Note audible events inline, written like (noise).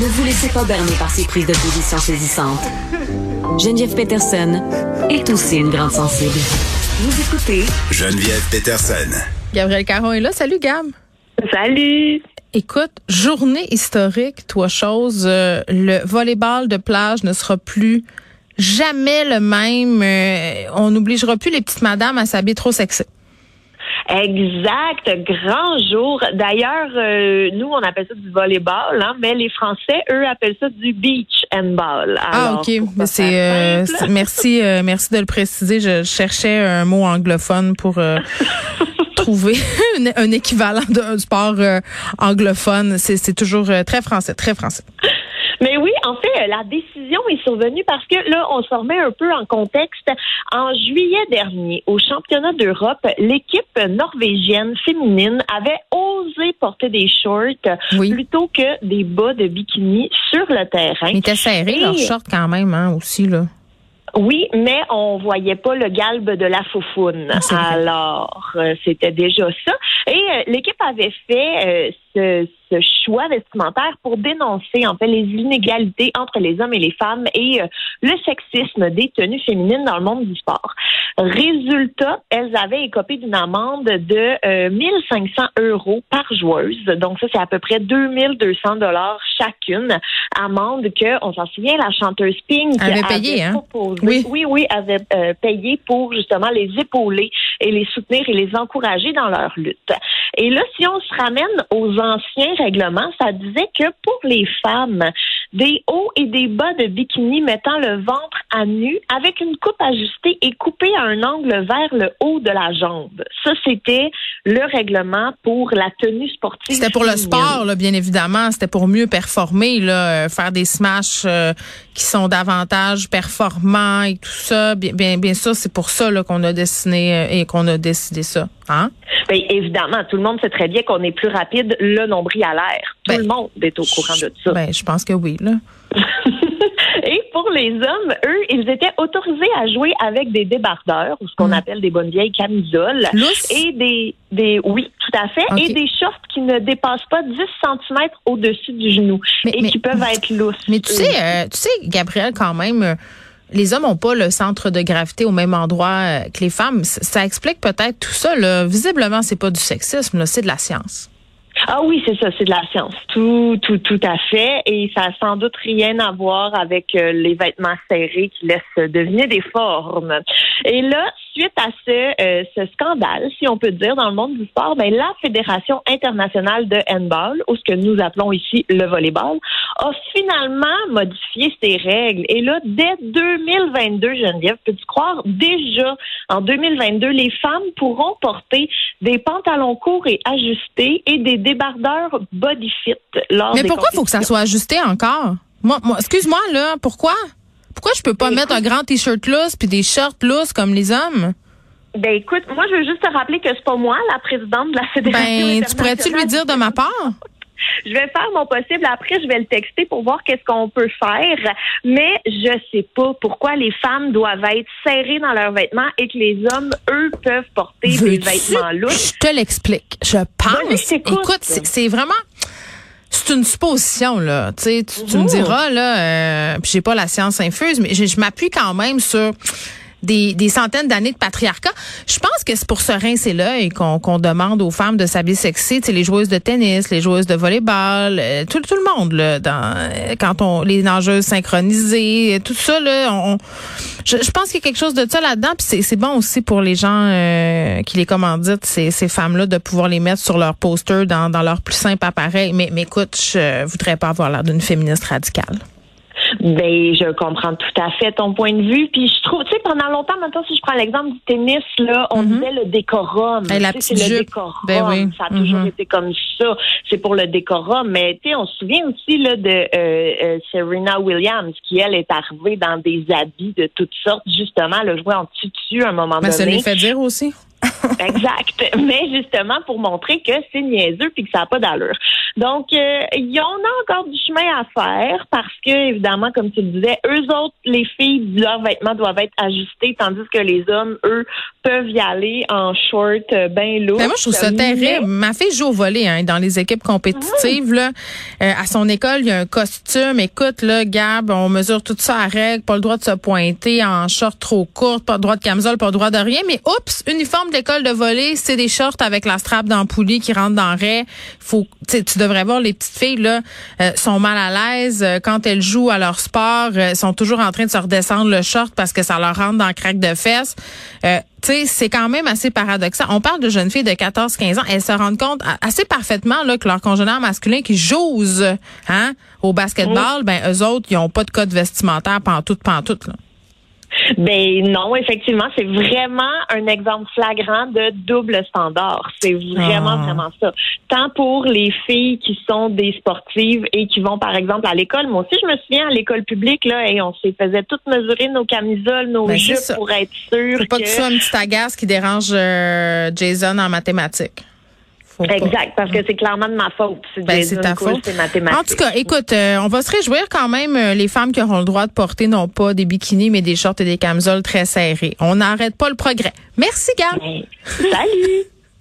Ne vous laissez pas berner par ces prises de position saisissantes. Geneviève Peterson est aussi une grande sensible. Vous écoutez Geneviève Peterson. Gabriel Caron est là. Salut, Gab. Salut! Écoute, journée historique, toi chose, euh, le volleyball de plage ne sera plus jamais le même. Euh, on n'obligera plus les petites madames à s'habiller trop sexy. Exact, grand jour. D'ailleurs, euh, nous, on appelle ça du volleyball, hein, mais les Français, eux, appellent ça du beach handball. ah, Alors, OK. C'est, euh, c'est- merci, euh, merci de le préciser. Je cherchais un mot anglophone pour (laughs) trouver un, un équivalent d'un sport anglophone. C'est, toujours très français, très français. Oui, en fait, la décision est survenue parce que là, on se remet un peu en contexte. En juillet dernier, au championnat d'Europe, l'équipe norvégienne féminine avait osé porter des shorts Oui. plutôt que des bas de bikini sur le terrain. Ils étaient serrés, Et- leurs shorts quand même, hein, aussi, là. Oui, mais on voyait pas le galbe de la foufoune. Ah. Alors, euh, c'était déjà ça. Et euh, l'équipe avait fait euh, ce, ce choix vestimentaire pour dénoncer en fait les inégalités entre les hommes et les femmes et euh, le sexisme des tenues féminines dans le monde du sport. Résultat, elles avaient écopé d'une amende de euh, 1500 euros par joueuse. Donc ça, c'est à peu près 2200 dollars chacune. Amende que, on s'en souvient, la chanteuse Pink avait payé, hein? proposé. Oui. oui, oui, avait euh, payé pour justement les épauler et les soutenir et les encourager dans leur lutte. Et là, si on se ramène aux anciens règlements, ça disait que pour les femmes, des hauts et des bas de bikini mettant le ventre à nu avec une coupe ajustée et coupée à un angle vers le haut de la jambe. Ça, c'était le règlement pour la tenue sportive. C'était pour le sport, là, bien évidemment. C'était pour mieux performer, là, euh, faire des smashs euh, qui sont davantage performants et tout ça. Bien, bien, bien sûr, c'est pour ça là, qu'on a dessiné euh, et qu'on a décidé ça. Hein? Ben, évidemment, tout le monde sait très bien qu'on est plus rapide le nombril à l'air. Tout Ben, le monde est au courant de ça. Ben, je pense que oui. Là. (laughs) Et pour les hommes, eux, ils étaient autorisés à jouer avec des débardeurs, ou ce qu'on Mm. appelle des bonnes vieilles camisoles, Lousse? et des, des, oui, tout à fait, et des shorts qui ne dépassent pas 10 cm au-dessus du genou Mais- et mais- qui peuvent être lousses. Mais tu sais, euh, tu sais, Gabriel, quand même, euh, les hommes n'ont pas le centre de gravité au même endroit euh, que les femmes. Ça explique peut-être tout ça. Là. Visiblement, c'est pas du sexisme, c'est de la science. Ah oui, c'est ça, c'est de la science. Tout, tout, tout à fait. Et ça a sans doute rien à voir avec euh, les vêtements serrés qui laissent deviner des formes. Et là, suite à ce, euh, ce scandale, si on peut dire, dans le monde du sport, ben, la Fédération internationale de handball, ou ce que nous appelons ici le volleyball, a finalement modifié ses règles. Et là, dès 2022, Geneviève, peux-tu croire, déjà en 2022, les femmes pourront porter des pantalons courts et ajustés et des débardeurs body fit lors Mais des pourquoi il faut que ça soit ajusté encore? Moi, moi excuse-moi, là, pourquoi? Pourquoi je peux pas Ben, mettre un grand t-shirt lousse puis des shorts lousses comme les hommes? Ben écoute, moi je veux juste te rappeler que c'est pas moi la présidente de la fédération. Ben, tu pourrais-tu lui dire de ma part? (laughs) Je vais faire mon possible. Après, je vais le texter pour voir qu'est-ce qu'on peut faire. Mais je sais pas pourquoi les femmes doivent être serrées dans leurs vêtements et que les hommes, eux, peuvent porter des vêtements lourds. Je te l'explique. Je Vas-y, pense. t'écoute. Écoute, c'est vraiment. C'est une supposition là, tu sais, tu, tu me diras là, euh, puis j'ai pas la science infuse, mais je, je m'appuie quand même sur des, des centaines d'années de patriarcat. Je pense que c'est pour se rincer et qu'on qu'on demande aux femmes de s'habiller sexy, tu sais, les joueuses de tennis, les joueuses de volleyball, euh, tout, tout le monde là, dans, quand on les nageuses synchronisées, tout ça là, on, je, je pense qu'il y a quelque chose de ça là-dedans. Puis c'est bon aussi pour les gens euh, qui les commanditent ces, ces femmes-là de pouvoir les mettre sur leur poster dans, dans leur plus simple appareil. Mais, mais écoute, je voudrais pas avoir l'air d'une féministe radicale. Ben, je comprends tout à fait ton point de vue. Puis je trouve, tu sais, pendant longtemps, maintenant, si je prends l'exemple du tennis, là, on Mhm. disait le décorum. La c'est le décorum. Ben oui. Ça a toujours Mhm. été comme ça. C'est pour le décorum. Mais tu sais, on se souvient aussi là de euh, euh, Serena Williams, qui elle est arrivée dans des habits de toutes sortes. Justement, a joué en tutu à un moment Mais ça donné. les fait dire aussi. Exact. (laughs) Mais justement pour montrer que c'est niaiseux puis que ça n'a pas d'allure. Donc, euh, y- on a encore du chemin à faire parce que, évidemment, comme tu le disais, eux autres, les filles, leurs vêtements doivent être ajustés, tandis que les hommes, eux, peuvent y aller en short euh, bien lourd. Mais moi, je trouve ça terrible. Ma fille joue au volet hein, dans les équipes compétitives. Là, Euh, à son école, il y a un costume. Écoute, là, Gab, on mesure tout ça à règle. Pas le droit de se pointer en short trop courte, pas le droit de camisole, pas le droit de rien. Mais oups, uniforme d'école de volet, c'est des shorts avec la strap d'ampouli qui rentre dans raie. Faut, tu devrais voir les petites filles là euh, sont mal à l'aise euh, quand elles jouent à leur sport, euh, sont toujours en train de se redescendre le short parce que ça leur rentre dans le craque de fesses. Euh, tu sais, c'est quand même assez paradoxal. On parle de jeunes filles de 14-15 ans. Elles se rendent compte assez parfaitement là, que leurs congénères masculins qui jouent hein, au basketball, ben eux autres, ils ont pas de code vestimentaire pantoute, pantoute. Là. Ben non, effectivement, c'est vraiment un exemple flagrant de double standard. C'est vraiment, Ah. vraiment ça. Tant pour les filles qui sont des sportives et qui vont, par exemple, à l'école. Moi aussi, je me souviens, à l'école publique, là, et on s'est faisait toutes mesurer nos camisoles, nos Ben, c'est jupes pour être sûr Faut pas que tu sois un petit agace qui dérange euh, Jason en mathématiques. Faut pas. Exact, parce que c'est clairement de ma faute. C'est Ben, c'est ta faute. mathématique. En tout cas, écoute, euh, on va se réjouir quand même euh, les femmes qui auront le droit de porter non pas des bikinis, mais des shorts et des camisoles très serrés. On n'arrête pas le progrès. Merci, Gab. Ben, salut!